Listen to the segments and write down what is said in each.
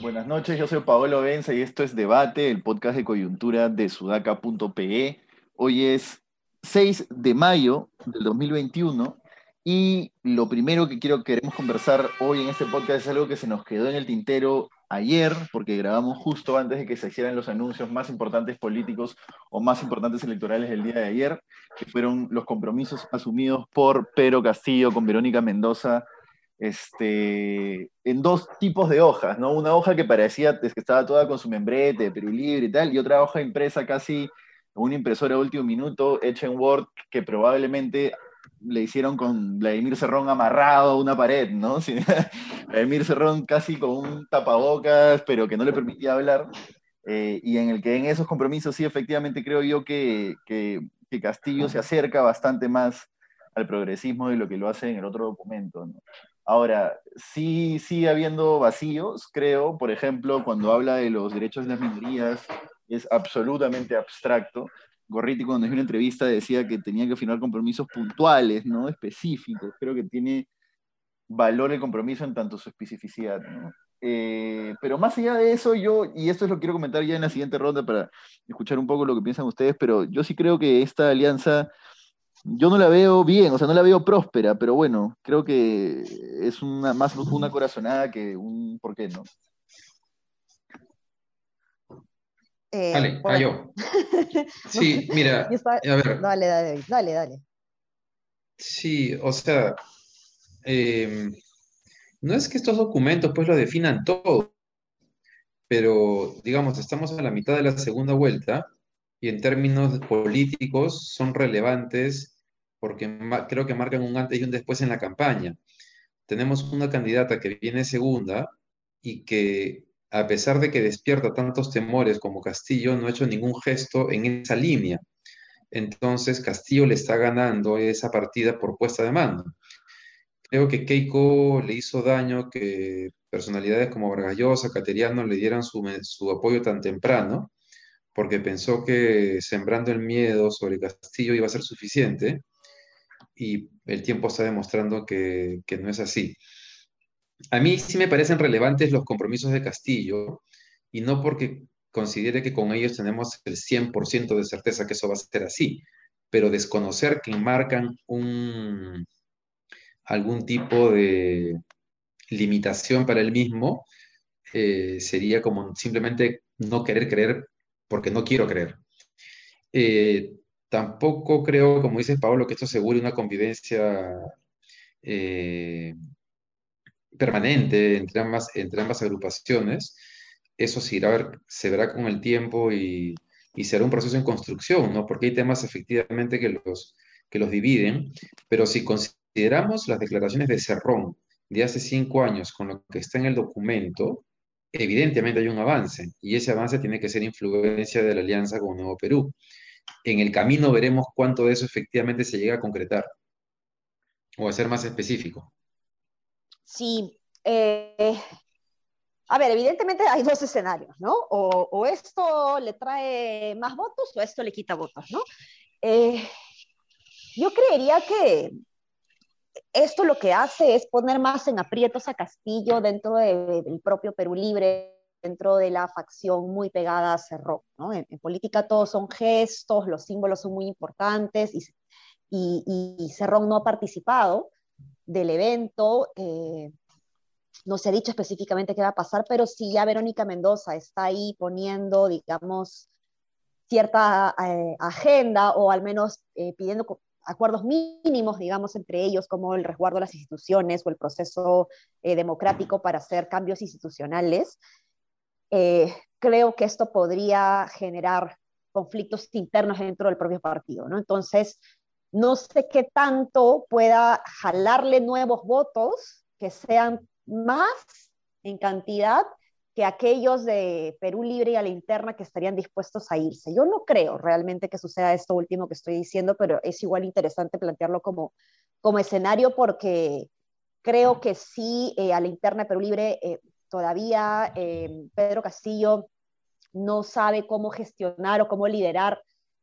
Buenas noches, yo soy Paolo Benza y esto es Debate, el podcast de coyuntura de sudaca.pe. Hoy es 6 de mayo del 2021 y lo primero que quiero queremos conversar hoy en este podcast es algo que se nos quedó en el tintero ayer, porque grabamos justo antes de que se hicieran los anuncios más importantes políticos o más importantes electorales del día de ayer, que fueron los compromisos asumidos por Pedro Castillo con Verónica Mendoza este, en dos tipos de hojas, ¿no? Una hoja que parecía que estaba toda con su membrete, Perú Libre y tal, y otra hoja impresa casi una impresora de último minuto, hecha en Word, que probablemente le hicieron con Vladimir Cerrón amarrado a una pared, ¿no? Vladimir Cerrón casi con un tapabocas, pero que no le permitía hablar, eh, y en el que en esos compromisos sí, efectivamente creo yo que, que, que Castillo se acerca bastante más al progresismo de lo que lo hace en el otro documento. Ahora, sí sigue habiendo vacíos, creo, por ejemplo, cuando habla de los derechos de las minorías, es absolutamente abstracto. Gorriti cuando hizo una entrevista decía que tenía que firmar compromisos puntuales, ¿no? Específicos. Creo que tiene valor el compromiso en tanto su especificidad, ¿no? Eh, pero más allá de eso, yo, y esto es lo que quiero comentar ya en la siguiente ronda para escuchar un poco lo que piensan ustedes, pero yo sí creo que esta alianza yo no la veo bien, o sea, no la veo próspera, pero bueno, creo que es una, más una corazonada que un por qué, ¿no? Eh, dale, cayó. Sí, mira, a ver. Dale, dale, dale, dale. Sí, o sea, em, no es que estos documentos pues lo definan todo, pero digamos, estamos a la mitad de la segunda vuelta y en términos políticos son relevantes porque creo que marcan un antes y un después en la campaña. Tenemos una candidata que viene segunda y que a pesar de que despierta tantos temores como Castillo, no ha hecho ningún gesto en esa línea. Entonces Castillo le está ganando esa partida por puesta de mando. Creo que Keiko le hizo daño que personalidades como Vargas Llosa, Cateriano le dieran su, su apoyo tan temprano porque pensó que sembrando el miedo sobre Castillo iba a ser suficiente y el tiempo está demostrando que, no es así. A mí sí me parecen relevantes los compromisos de Castillo y no porque considere que con ellos tenemos el 100% de certeza que eso va a ser así, pero desconocer que marcan un, algún tipo de limitación para el mismo eh, sería como simplemente no querer creer porque no quiero creer. Eh, tampoco creo, como dice Pablo, que esto asegure una convivencia eh, permanente entre ambas, entre ambas agrupaciones. Eso se, se verá con el tiempo y, será un proceso en construcción, ¿no? Porque hay temas efectivamente que los, que los dividen, pero si consideramos las declaraciones de Cerrón de hace cinco años con lo que está en el documento, evidentemente hay un avance y ese avance tiene que ser influencia de la alianza con Nuevo Perú. En el camino veremos cuánto de eso efectivamente se llega a concretar o a ser más específico. Sí. Eh, a ver, evidentemente hay dos escenarios, ¿no? O, esto le trae más votos o esto le quita votos, ¿no? Eh, yo creería que esto lo que hace es poner más en aprietos a Castillo dentro del propio Perú Libre, dentro de la facción muy pegada a Cerrón. ¿no? En, política todos son gestos, los símbolos son muy importantes y, y, Cerrón no ha participado del evento. Eh, no se ha dicho específicamente qué va a pasar, pero sí ya Verónica Mendoza está ahí poniendo, digamos, cierta eh, agenda o al menos eh, pidiendo acuerdos mínimos, digamos, entre ellos, como el resguardo de las instituciones o el proceso eh, democrático para hacer cambios institucionales, eh, creo que esto podría generar conflictos internos dentro del propio partido, ¿no? Entonces, no sé qué tanto pueda jalarle nuevos votos que sean más en cantidad que aquellos de Perú Libre y a la interna que estarían dispuestos a irse. Yo no creo realmente que suceda esto último que estoy diciendo, pero es igual interesante plantearlo como, como escenario porque creo que sí, eh, a la interna de Perú Libre eh, todavía eh, Pedro Castillo no sabe cómo gestionar o cómo liderar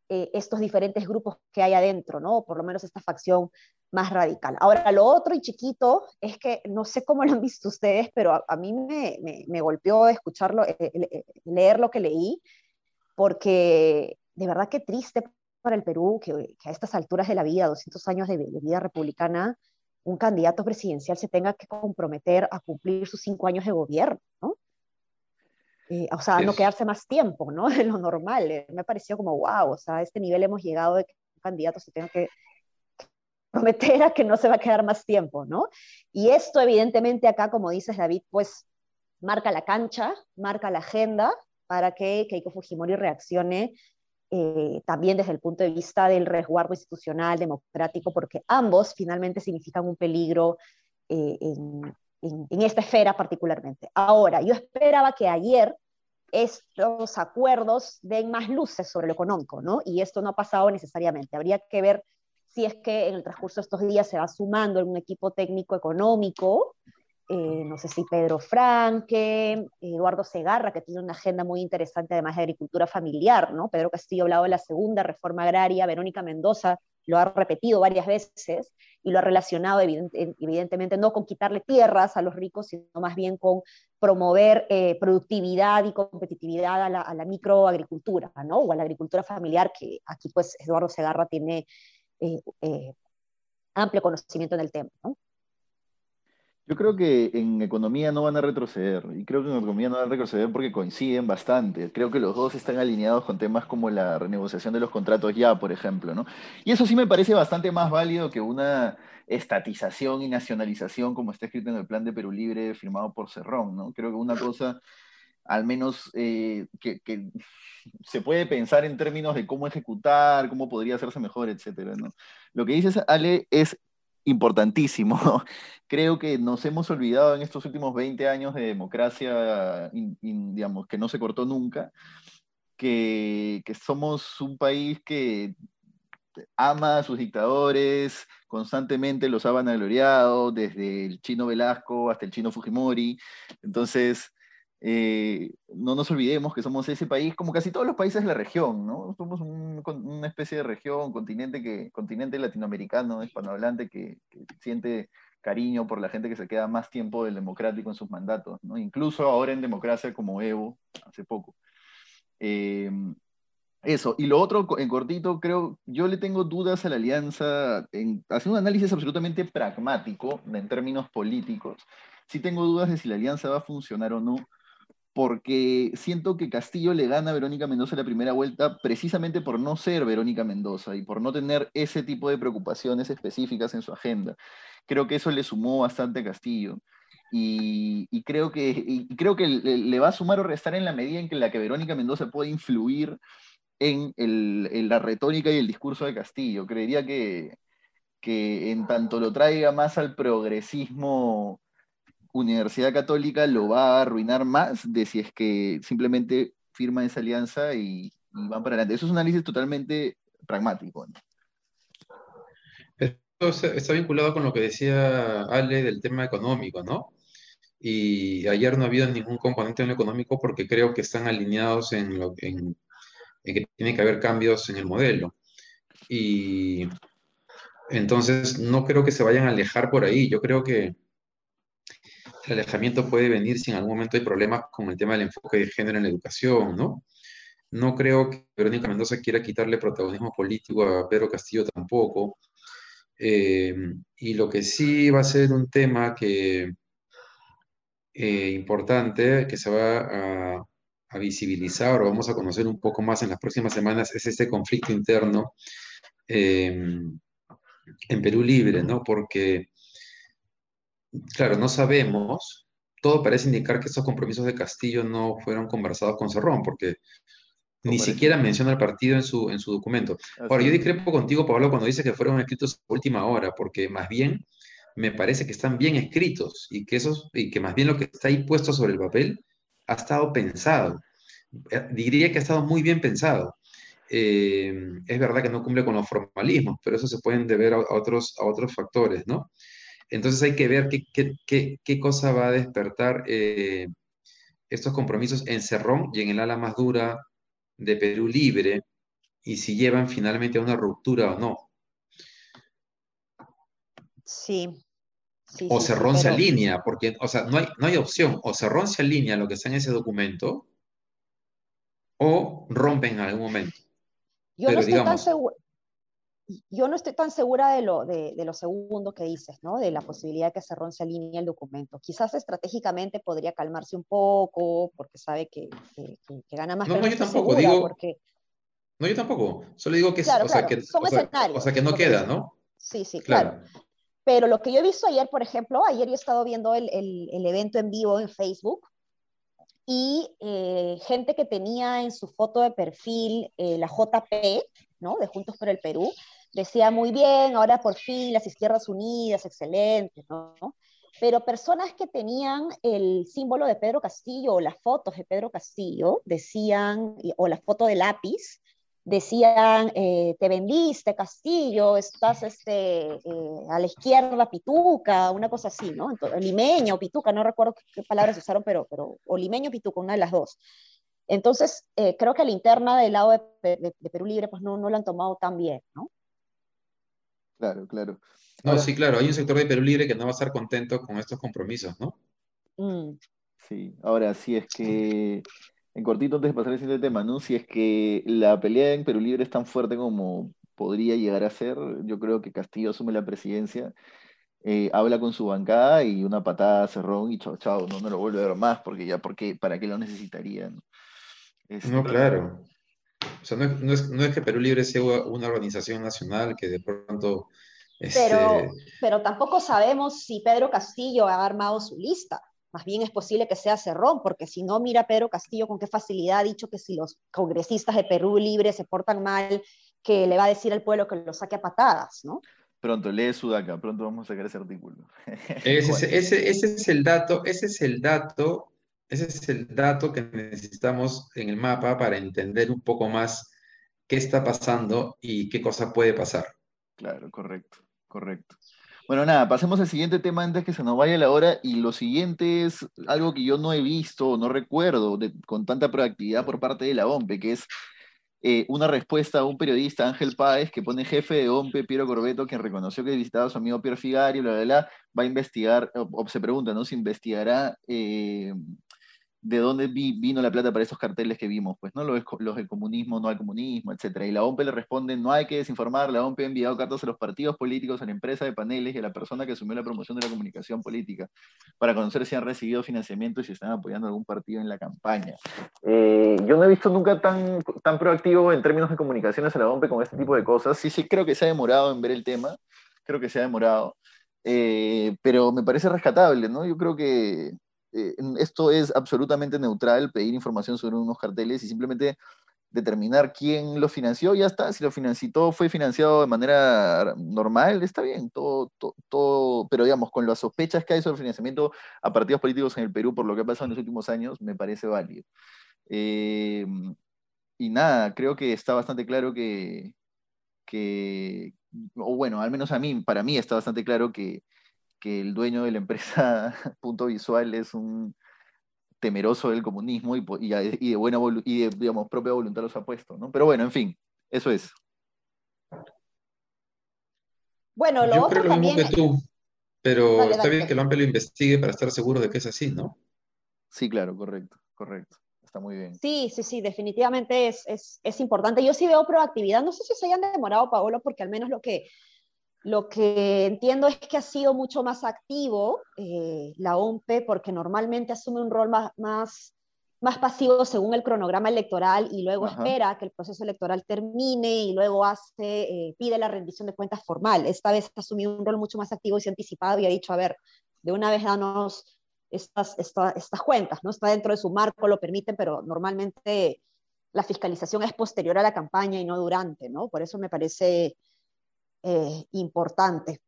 estos diferentes grupos que hay adentro, ¿no? Por lo menos esta facción más radical. Ahora, lo otro y chiquito es que no sé cómo lo han visto ustedes, pero a, mí me, me, golpeó escucharlo, eh, eh, leer lo que leí, porque de verdad que triste para el Perú que, a estas alturas de la vida, 200 años de, vida republicana, un candidato presidencial se tenga que comprometer a cumplir sus cinco años de gobierno, ¿no? Eh, o sea, no quedarse más tiempo, ¿no? De lo normal. Eh, me pareció como, wow, o sea, a este nivel hemos llegado de que un candidato se tenga que prometer a que no se va a quedar más tiempo, ¿no? Y esto, evidentemente, acá, como dices, David, pues marca la cancha, marca la agenda para que Keiko Fujimori reaccione eh, también desde el punto de vista del resguardo institucional, democrático, porque ambos finalmente significan un peligro eh, en, en, esta esfera particularmente. Ahora, yo esperaba que ayer estos acuerdos den más luces sobre lo económico, ¿no? Y esto no ha pasado necesariamente. Habría que ver si es que en el transcurso de estos días se va sumando un equipo técnico económico eh, no sé si Pedro Franque, Eduardo Segarra, que tiene una agenda muy interesante además de agricultura familiar, ¿no? Pedro Castillo ha hablado de la segunda reforma agraria, Verónica Mendoza lo ha repetido varias veces y lo ha relacionado evidentemente no con quitarle tierras a los ricos, sino más bien con promover eh, productividad y competitividad a la, microagricultura, ¿no? O a la agricultura familiar, que aquí pues Eduardo Segarra tiene eh, amplio conocimiento en el tema, ¿no? Yo creo que en economía no van a retroceder, y creo que en economía no van a retroceder porque coinciden bastante. Creo que los dos están alineados con temas como la renegociación de los contratos ya, por ejemplo, ¿no? Y eso sí me parece bastante más válido que una estatización y nacionalización como está escrito en el plan de Perú Libre firmado por Cerrón, ¿no? Creo que una cosa, al menos, eh, que, que, se puede pensar en términos de cómo ejecutar, cómo podría hacerse mejor, etcétera, ¿no? Lo que dices, Ale, es importantísimo. Creo que nos hemos olvidado en estos últimos 20 años de democracia, digamos, que no se cortó nunca, que, somos un país que ama a sus dictadores, constantemente los ha vanagloriado, desde el chino Velasco hasta el chino Fujimori. Entonces, eh, no nos olvidemos que somos ese país, como casi todos los países de la región, ¿no? Somos una especie de región, continente, que, continente latinoamericano, hispanohablante, que, que siente cariño por la gente que se queda más tiempo del democrático en sus mandatos, ¿no? Incluso ahora en democracia como Evo, hace poco. Eh, eso, y lo otro, en cortito, creo, yo le tengo dudas a la alianza, en, hacer un análisis absolutamente pragmático en términos políticos, sí tengo dudas de si la alianza va a funcionar o no, porque siento que Castillo le gana a Verónica Mendoza la primera vuelta precisamente por no ser Verónica Mendoza y por no tener ese tipo de preocupaciones específicas en su agenda. Creo que eso le sumó bastante a Castillo. Y, creo que, creo que le, va a sumar o restar en la medida en que la que Verónica Mendoza puede influir en, la retórica y el discurso de Castillo. Creería que, que en tanto lo traiga más al progresismo Universidad Católica lo va a arruinar más de si es que simplemente firma esa alianza y, van para adelante. Eso es un análisis totalmente pragmático. Esto está vinculado con lo que decía Ale del tema económico, ¿no? Y ayer no ha habido ningún componente en lo económico porque creo que están alineados en que tiene que haber cambios en el modelo. Y entonces no creo que se vayan a alejar por ahí. Yo creo que el alejamiento puede venir si en algún momento hay problemas con el tema del enfoque de género en la educación, ¿no? No creo que Verónica Mendoza quiera quitarle protagonismo político a Pedro Castillo tampoco. Eh, y lo que sí va a ser un tema que eh, importante, que se va a, visibilizar o vamos a conocer un poco más en las próximas semanas, es este conflicto interno eh, en Perú Libre, ¿no? Porque claro, no sabemos, todo parece indicar que estos compromisos de Castillo no fueron conversados con Cerrón, porque ni siquiera menciona el partido en su, en su documento. Ahora, yo discrepo contigo, Pablo, cuando dice que fueron escritos a última hora, porque más bien me parece que están bien escritos y que, esos, y que más bien lo que está ahí puesto sobre el papel ha estado pensado. Eh, diría que ha estado muy bien pensado. Eh, es verdad que no cumple con los formalismos, pero eso se pueden deber a, otros, a otros factores, ¿no? Entonces hay que ver qué, qué, qué, qué cosa va a despertar eh, estos compromisos en Cerrón y en el ala más dura de Perú Libre y si llevan finalmente a una ruptura o no. Sí. o Cerrón se alinea, porque, o sea, no hay, no hay opción. O Cerrón se alinea a lo que está en ese documento, o rompen en algún momento. Yo no estoy tan segura yo no estoy tan segura de lo, de, lo, segundo que dices, ¿no? De la posibilidad de que Cerrón se alinee el documento. Quizás estratégicamente podría calmarse un poco porque sabe que, que, gana más. No, no yo tampoco, digo... Porque... No, yo tampoco. Solo digo que, o sea, que, Son o sea, o sea, que no queda, ¿no? Sí, sí, claro. Pero lo que yo he visto ayer, por ejemplo, ayer yo he estado viendo el, el, el evento en vivo en Facebook y eh, gente que tenía en su foto de perfil eh, la JP, ¿no? De Juntos por el Perú, decía muy bien, ahora por fin las izquierdas unidas, excelente, ¿no? Pero personas que tenían el símbolo de Pedro Castillo o las fotos de Pedro Castillo decían, o la foto de lápiz, decían, eh, te vendiste, Castillo, estás este, eh, a la izquierda, Pituca, una cosa así, ¿no? Entonces, limeña o Pituca, no recuerdo qué palabras usaron, pero, pero o limeño o Pituca, una de las dos. Entonces, eh, creo que la interna del lado de, Perú Libre, pues no, no lo han tomado tan bien, ¿no? Claro, claro. No, sí, claro, hay un sector de Perú Libre que no va a estar contento con estos compromisos, ¿no? Mm. Sí, ahora sí es que en cortito, antes de pasar al siguiente tema, ¿no? Si es que la pelea en Perú Libre es tan fuerte como podría llegar a ser, yo creo que Castillo asume la presidencia, eh, habla con su bancada y una patada cerrón y chao, chao, no, no lo vuelve a ver más, porque ya, porque, ¿para qué lo necesitaría? No, este, claro. O sea, no es, no, es, que Perú Libre sea una organización nacional que de pronto... Pero, este pero tampoco sabemos si Pedro Castillo ha armado su lista más bien es posible que sea Cerrón, porque si no, mira Pedro Castillo con qué facilidad ha dicho que si los congresistas de Perú Libre se portan mal, que le va a decir al pueblo que lo saque a patadas, ¿no? Pronto, lee Sudaca, pronto vamos a sacar ese artículo. Ese, ese, ese, es el dato, ese es el dato, ese es el dato que necesitamos en el mapa para entender un poco más qué está pasando y qué cosa puede pasar. Claro, correcto, correcto. Bueno, nada, pasemos al siguiente tema antes que se nos vaya la hora. Y lo siguiente es algo que yo no he visto, no recuerdo con tanta proactividad por parte de la OMPE, que es eh, una respuesta a un periodista, Ángel Páez, que pone jefe de OMPE, Piero Corbeto, quien reconoció que visitaba a su amigo Piero Figari, bla, bla, bla, va a investigar, o, se pregunta, ¿no? Si investigará eh, de dónde vino la plata para esos carteles que vimos, pues, ¿no? Los, los del comunismo, no hay comunismo, etcétera. Y la OMP le responde, no hay que desinformar, la OMP ha enviado cartas a los partidos políticos, a la empresa de paneles y a la persona que asumió la promoción de la comunicación política para conocer si han recibido financiamiento y si están apoyando algún partido en la campaña. Eh, yo no he visto nunca tan, tan proactivo en términos de comunicaciones a la OMP con este tipo de cosas. Sí, sí, creo que se ha demorado en ver el tema, creo que se ha demorado. Eh, pero me parece rescatable, ¿no? Yo creo que eh, esto es absolutamente neutral, pedir información sobre unos carteles y simplemente determinar quién lo financió, ya está, si lo financió, fue financiado de manera normal, está bien, todo, todo, pero digamos, con las sospechas que hay sobre financiamiento a partidos políticos en el Perú por lo que ha pasado en los últimos años, me parece válido. Eh, y nada, creo que está bastante claro que, que, o bueno, al menos a mí, para mí está bastante claro que, que el dueño de la empresa Punto Visual es un temeroso del comunismo y, de buena y digamos, propia voluntad los ha puesto, ¿no? Pero bueno, en fin, eso es. Bueno, lo Yo creo lo mismo que tú, pero está bien que el AMPE lo investigue para estar seguro de que es así, ¿no? Sí, claro, correcto, correcto. Está muy bien. Sí, sí, sí, definitivamente es, es, es importante. Yo sí veo proactividad. No sé si se hayan demorado, Paolo, porque al menos lo que, lo que entiendo es que ha sido mucho más activo eh, la OMPE porque normalmente asume un rol más, más, más pasivo según el cronograma electoral y luego espera que el proceso electoral termine y luego hace, eh, pide la rendición de cuentas formal. Esta vez ha asumido un rol mucho más activo y se ha anticipado y ha dicho, a ver, de una vez danos estas, estas cuentas, ¿no? Está dentro de su marco, lo permiten, pero normalmente la fiscalización es posterior a la campaña y no durante, ¿no? Por eso me parece eh, importante.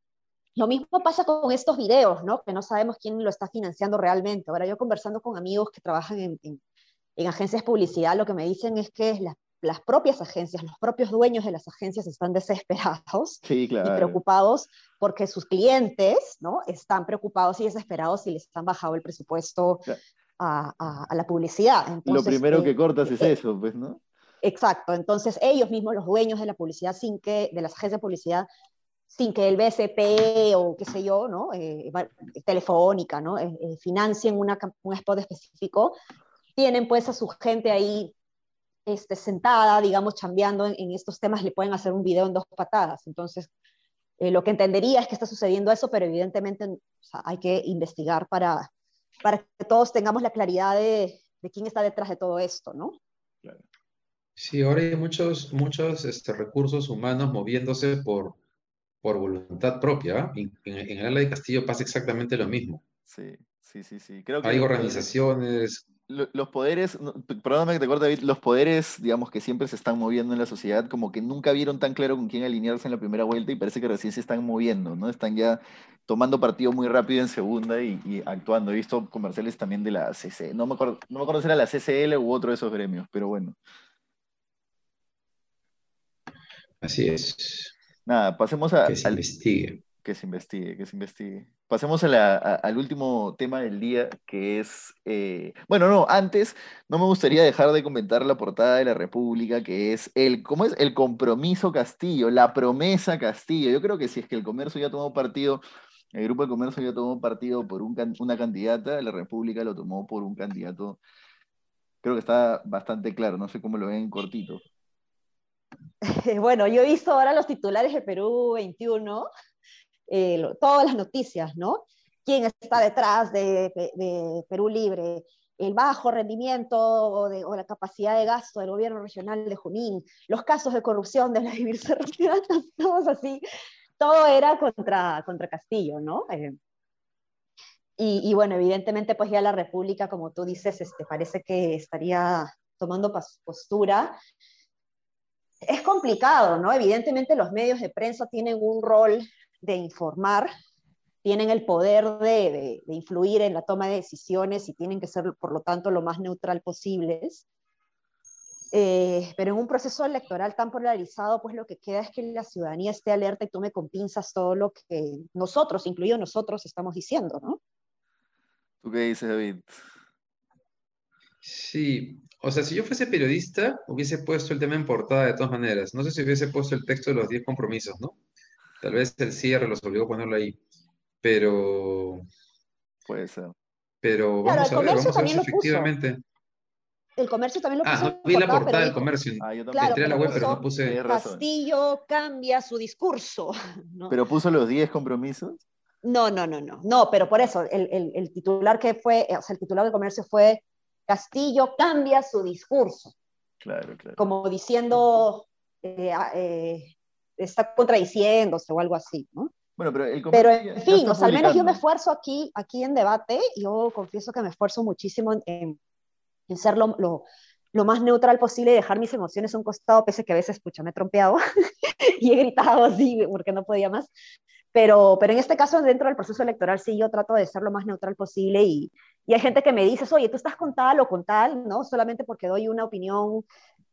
Lo mismo pasa con estos videos, ¿no? Que no sabemos quién lo está financiando realmente. Ahora yo conversando con amigos que trabajan en, en, agencias de publicidad, lo que me dicen es que las propias agencias, los propios dueños de las agencias están desesperados y preocupados porque sus clientes, ¿no? Están preocupados y desesperados y les han bajado el presupuesto a, la publicidad. Lo primero que cortas es eso, pues, ¿no? Exacto, entonces ellos mismos, los dueños de la publicidad, sin que, de las agencias de publicidad, sin que el BSP o qué sé yo, ¿no? Eh, telefónica, ¿no? Eh, eh, financien una, un spot específico, tienen pues a su gente ahí este, sentada, digamos, chambeando en, estos temas, le pueden hacer un video en dos patadas. Entonces, lo que entendería es que está sucediendo eso, pero evidentemente hay que investigar para, para que todos tengamos la claridad de, de quién está detrás de todo esto, ¿no? Sí, ahora hay muchos, muchos este, recursos humanos moviéndose por, por voluntad propia. En, en, el ala de Castillo pasa exactamente lo mismo. Sí, sí, sí, sí. Creo que Hay organizaciones. Los poderes, perdóname que te corte, David, los poderes, digamos, que siempre se están moviendo en la sociedad, como que nunca vieron tan claro con quién alinearse en la primera vuelta y parece que recién se están moviendo, ¿no? Están ya tomando partido muy rápido en segunda y, actuando. He visto comerciales también de la CC. No me acuerdo, no me acuerdo si era la CCL u otro de esos gremios, pero bueno. Así es. Nada, pasemos a... Que se investigue. Que se investigue, que se investigue. Pasemos al último tema del día, que es... Eh, bueno, no, antes no me gustaría dejar de comentar la portada de la República, que es el, ¿cómo es? El compromiso Castillo, la promesa Castillo. Yo creo que si es que el comercio ya tomó partido, el grupo de comercio ya tomó partido por un, una candidata, la República lo tomó por un candidato. Creo que está bastante claro, no sé cómo lo ven cortito. bueno, yo he visto ahora los titulares de Perú 21, eh, todas las noticias, ¿no? ¿Quién está detrás de, Perú Libre? El bajo rendimiento o, la capacidad de gasto del gobierno regional de Junín, los casos de corrupción de la todos así. Todo era contra, contra Castillo, ¿no? Eh, y, bueno, evidentemente, pues ya la República, como tú dices, este, parece que estaría tomando postura es complicado, ¿no? Evidentemente los medios de prensa tienen un rol de informar, tienen el poder de, influir en la toma de decisiones y tienen que ser, por lo tanto, lo más neutral posibles. Eh, pero en un proceso electoral tan polarizado, pues lo que queda es que la ciudadanía esté alerta y tome con pinzas todo lo que nosotros, incluido nosotros, estamos diciendo, ¿no? ¿Tú qué dices, David? Sí, o sea, si yo fuese periodista, hubiese puesto el tema en portada de todas maneras. No sé si hubiese puesto el texto de los 10 compromisos, ¿no? Tal vez el cierre los obligó a ponerlo ahí. Pero. Puede ser. Pero vamos a ver, vamos a ver si efectivamente. El comercio también lo puso. Ah, no vi la portada del comercio. Ah, yo también. Entré a la web, pero no puse. Castillo cambia su discurso. ¿Pero puso los 10 compromisos? No, no, no, no. No, pero por eso, el, el, el titular que fue, o sea, el titular del comercio fue Castillo cambia su discurso. Claro, claro. Como diciendo, eh, ah, eh, está contradiciéndose o algo así, ¿no? Bueno, pero, el pero en fin, al menos yo me esfuerzo aquí, aquí en debate, yo confieso que me esfuerzo muchísimo en, ser lo, lo, más neutral posible y dejar mis emociones a un costado, pese que a veces, escucha, me he trompeado y he gritado así porque no podía más. Pero, pero en este caso, dentro del proceso electoral, sí, yo trato de ser lo más neutral posible y, y hay gente que me dice, oye, tú estás con tal o con tal, ¿no? Solamente porque doy una opinión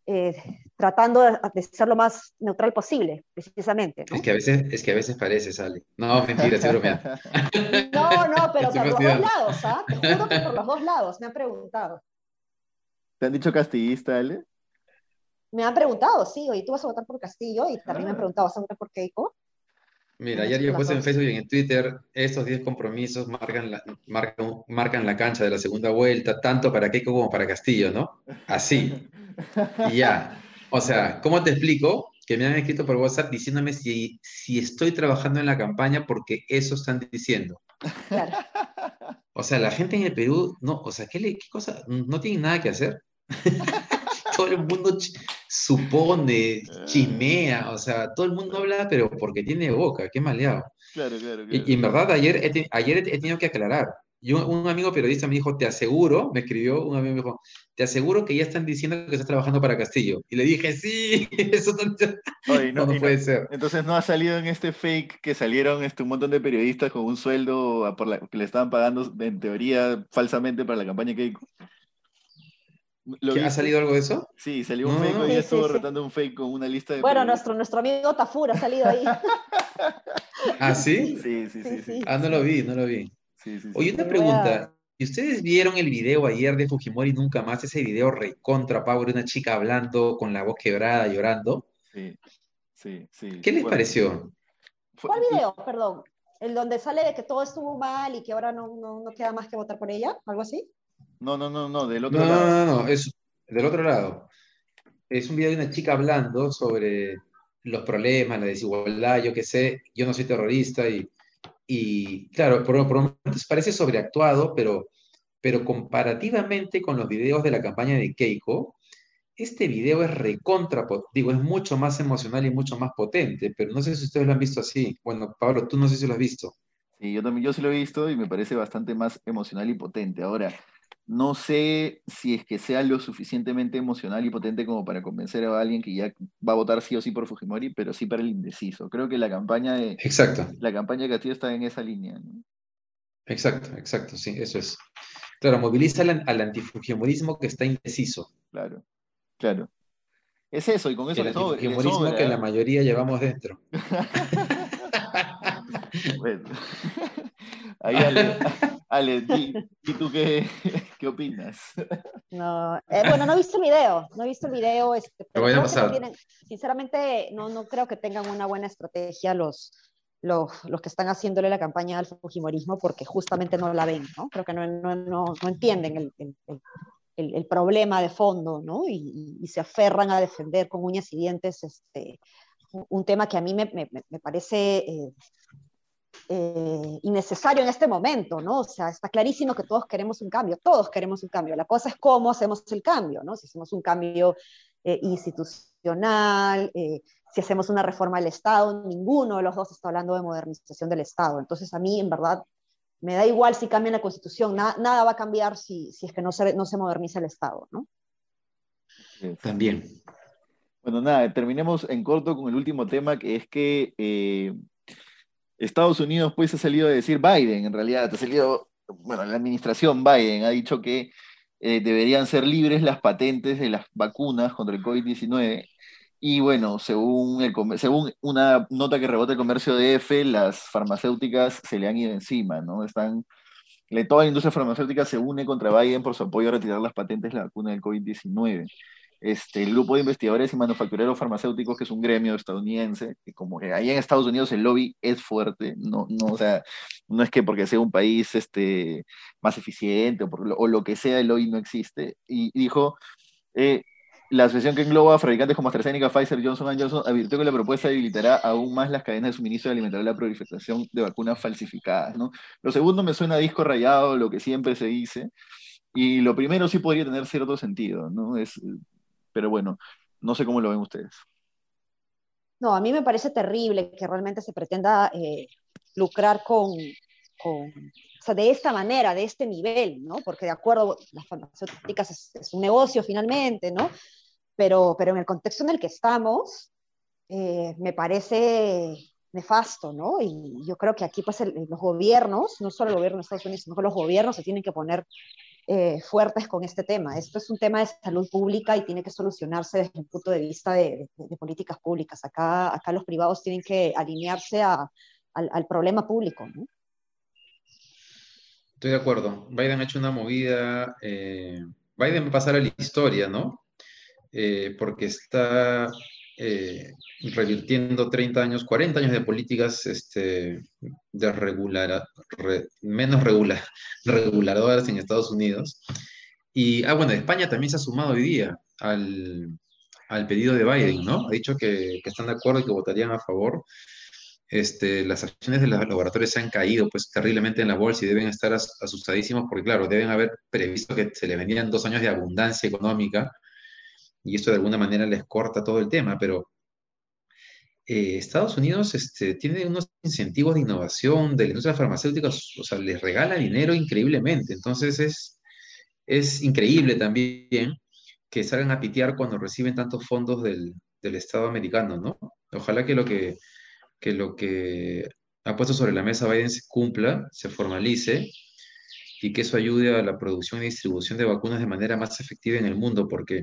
eh, tratando de, ser lo más neutral posible, precisamente. Es, que a veces, es que a veces parece, sale. No, mentira, estoy bromeando. No, no, pero por los dos lados, ¿ah? Te juro que por los dos lados me han preguntado. ¿Te han dicho castillista, Ale? Me han preguntado, sí, oye, tú vas a votar por Castillo y también me han preguntado, ¿vas a votar por Keiko? Mira, ayer yo puse en Facebook y en Twitter, estos 10 compromisos marcan la, marcan, marcan la cancha de la segunda vuelta, tanto para Keiko como para Castillo, ¿no? Así. Y ya. O sea, ¿cómo te explico? Que me han escrito por WhatsApp diciéndome si, si estoy trabajando en la campaña porque eso están diciendo. O sea, la gente en el Perú, no, o sea, ¿qué, le, qué cosa? No tienen nada que hacer. todo el mundo supone, ah. chismea, o sea, todo el mundo habla, pero porque tiene boca, qué maleado. Claro, claro, Y, en verdad, ayer he, ayer he tenido que aclarar. Y un, amigo periodista me dijo, te aseguro, me escribió, un amigo me dijo, te aseguro que ya están diciendo que estás trabajando para Castillo. Y le dije, sí, eso no, no, puede ser. Entonces no ha salido en este fake que salieron este, un montón de periodistas con un sueldo por la, que le estaban pagando, en teoría, falsamente para la campaña que ¿Ha salido algo de eso? Sí, salió un fake, y estuvo rotando un fake con una lista de... Bueno, nuestro, nuestro amigo Tafur ha salido ahí. ¿Ah, sí? Sí, sí, sí, Ah, no lo vi, no lo vi. Oye, una pregunta. ustedes vieron el video ayer de Fujimori nunca más, ese video recontra power una chica hablando con la voz quebrada, llorando. Sí, sí, sí. ¿Qué les pareció? ¿Cuál video? Perdón. ¿El donde sale de que todo estuvo mal y que ahora no, no, no queda más que votar por ella? ¿Algo así? No, no, no, no, del otro No, lado. no, no, no, es del otro lado. Es un video de una chica hablando sobre los problemas, la desigualdad, yo qué sé, yo no soy terrorista y, y claro, por, por momentos parece sobreactuado, pero, pero comparativamente con los videos de la campaña de Keiko, este video es recontra, digo, es mucho más emocional y mucho más potente, pero no sé si ustedes lo han visto así. Bueno, Pablo, tú no sé si lo has visto. Sí, yo también, yo sí lo he visto y me parece bastante más emocional y potente. Ahora, no sé si es que sea lo suficientemente emocional y potente como para convencer a alguien que ya va a votar sí o sí por Fujimori, pero sí para el indeciso. Creo que la campaña de, Exacto, la campaña de Castillo está en esa línea, ¿no? exacto, exacto, sí, eso es. Claro, moviliza al, al antifujimorismo que está indeciso. Claro, claro. Es eso, y con eso El le sobra. antifujimorismo sobra, que la mayoría llevamos dentro. Bueno. Ahí, Ale, Ale, ¿y tú qué, qué opinas? No, eh, bueno, no he visto el video, no he visto el video. Este, pero voy a no tienen- sinceramente, no, no creo que tengan una buena estrategia los, los, los que están haciéndole la campaña al Fujimorismo porque justamente no la ven, ¿no? Creo que no, no, no, no entienden el, el, el- el- el problema de fondo, ¿no? Y, y- y se aferran a defender con uñas y dientes este, un, un tema que a mí me, me, me parece... eh, eh, innecesario en este momento, ¿no? O sea, está clarísimo que todos queremos un cambio, todos queremos un cambio. La cosa es cómo hacemos el cambio, ¿no? Si hacemos un cambio eh, institucional, eh, si hacemos una reforma del Estado, ninguno de los dos está hablando de modernización del Estado. Entonces, a mí, en verdad, me da igual si cambian la Constitución, na nada va a cambiar si, es que no se, no se moderniza el Estado, ¿no? También. Bueno, nada, terminemos en corto con el último tema, que es que eh, Estados Unidos pues ha salido a decir Biden, en realidad, ha salido, bueno, la administración Biden ha dicho que eh, deberían ser libres las patentes de las vacunas contra el COVID-19. Y bueno, según, el, según una nota que rebota el comercio de F, las farmacéuticas se le han ido encima, ¿no? Están, toda la industria farmacéutica se une contra Biden por su apoyo a retirar las patentes de la vacuna del COVID-19 este, el grupo de investigadores y manufactureros farmacéuticos, que es un gremio estadounidense, que como que ahí en Estados Unidos el lobby es fuerte, no, no, o sea, no es que porque sea un país este, más eficiente o, por o lo que sea, el lobby no existe, y dijo, eh, la asociación que engloba fabricantes como AstraZeneca, Pfizer, Johnson Johnson advirtió que la propuesta debilitará aún más las cadenas de suministro y alimentará la proliferación de vacunas falsificadas, ¿no? Lo segundo me suena a disco rayado, lo que siempre se dice, y lo primero sí podría tener cierto sentido, ¿no? Es, pero bueno, no sé cómo lo ven ustedes. No, a mí me parece terrible que realmente se pretenda eh, lucrar con, con, o sea, de esta manera, de este nivel, ¿no? Porque de acuerdo, las farmacéuticas es, es un negocio finalmente, ¿no? Pero, pero en el contexto en el que estamos, eh, me parece nefasto, ¿no? Y yo creo que aquí, pues, el, los gobiernos, no solo el gobierno de Estados Unidos, sino que los gobiernos se tienen que poner eh, fuertes con este tema. Esto es un tema de salud pública y tiene que solucionarse desde un punto de vista de, políticas públicas. Acá, acá los privados tienen que alinearse a, al, problema público. Estoy de acuerdo. Biden ha hecho una movida. Eh, Biden va a pasar a la historia, ¿no? Eh, porque está eh, revirtiendo 30 años, 40 años de políticas este, de regular, re, menos regular, reguladoras en Estados Unidos. Y, ah, bueno, España también se ha sumado hoy día al, al pedido de Biden, ¿no? Ha dicho que, que, están de acuerdo y que votarían a favor. Este, las acciones de los laboratorios se han caído pues terriblemente en la bolsa y deben estar asustadísimos porque, claro, deben haber previsto que se les venían dos años de abundancia económica y esto de alguna manera les corta todo el tema, pero eh, Estados Unidos este, tiene unos incentivos de innovación de la industria farmacéutica, o sea, les regala dinero increíblemente, entonces es, es increíble también que salgan a pitear cuando reciben tantos fondos del, del Estado americano, ¿no? Ojalá que lo que, que lo que ha puesto sobre la mesa Biden se cumpla, se formalice y que eso ayude a la producción y distribución de vacunas de manera más efectiva en el mundo, porque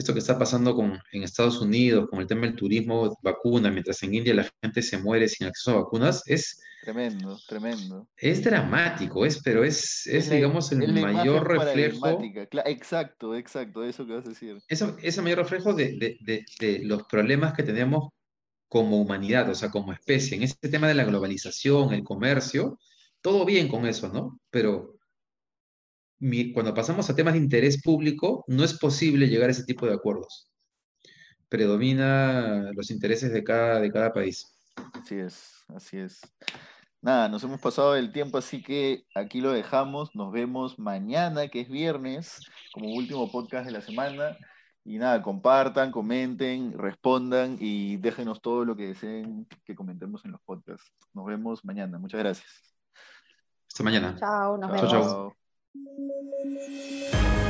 esto que está pasando con, en Estados Unidos, con el tema del turismo, vacuna, mientras en India la gente se muere sin acceso a vacunas, es... Tremendo, tremendo. Es dramático, es, pero es, es, digamos, el mayor reflejo... Exacto, exacto, eso que vas a decir. Eso, es el mayor reflejo de, de, de, de los problemas que tenemos como humanidad, o sea, como especie. En este tema de la globalización, el comercio, todo bien con eso, ¿no? Pero cuando pasamos a temas de interés público, no es posible llegar a ese tipo de acuerdos. Predomina los intereses de cada, de cada país. Así es, así es. Nada, nos hemos pasado el tiempo, así que aquí lo dejamos. Nos vemos mañana, que es viernes, como último podcast de la semana. Y nada, compartan, comenten, respondan y déjenos todo lo que deseen que comentemos en los podcasts. Nos vemos mañana. Muchas gracias. Hasta mañana. Chao, nos vemos. chao. Thank you.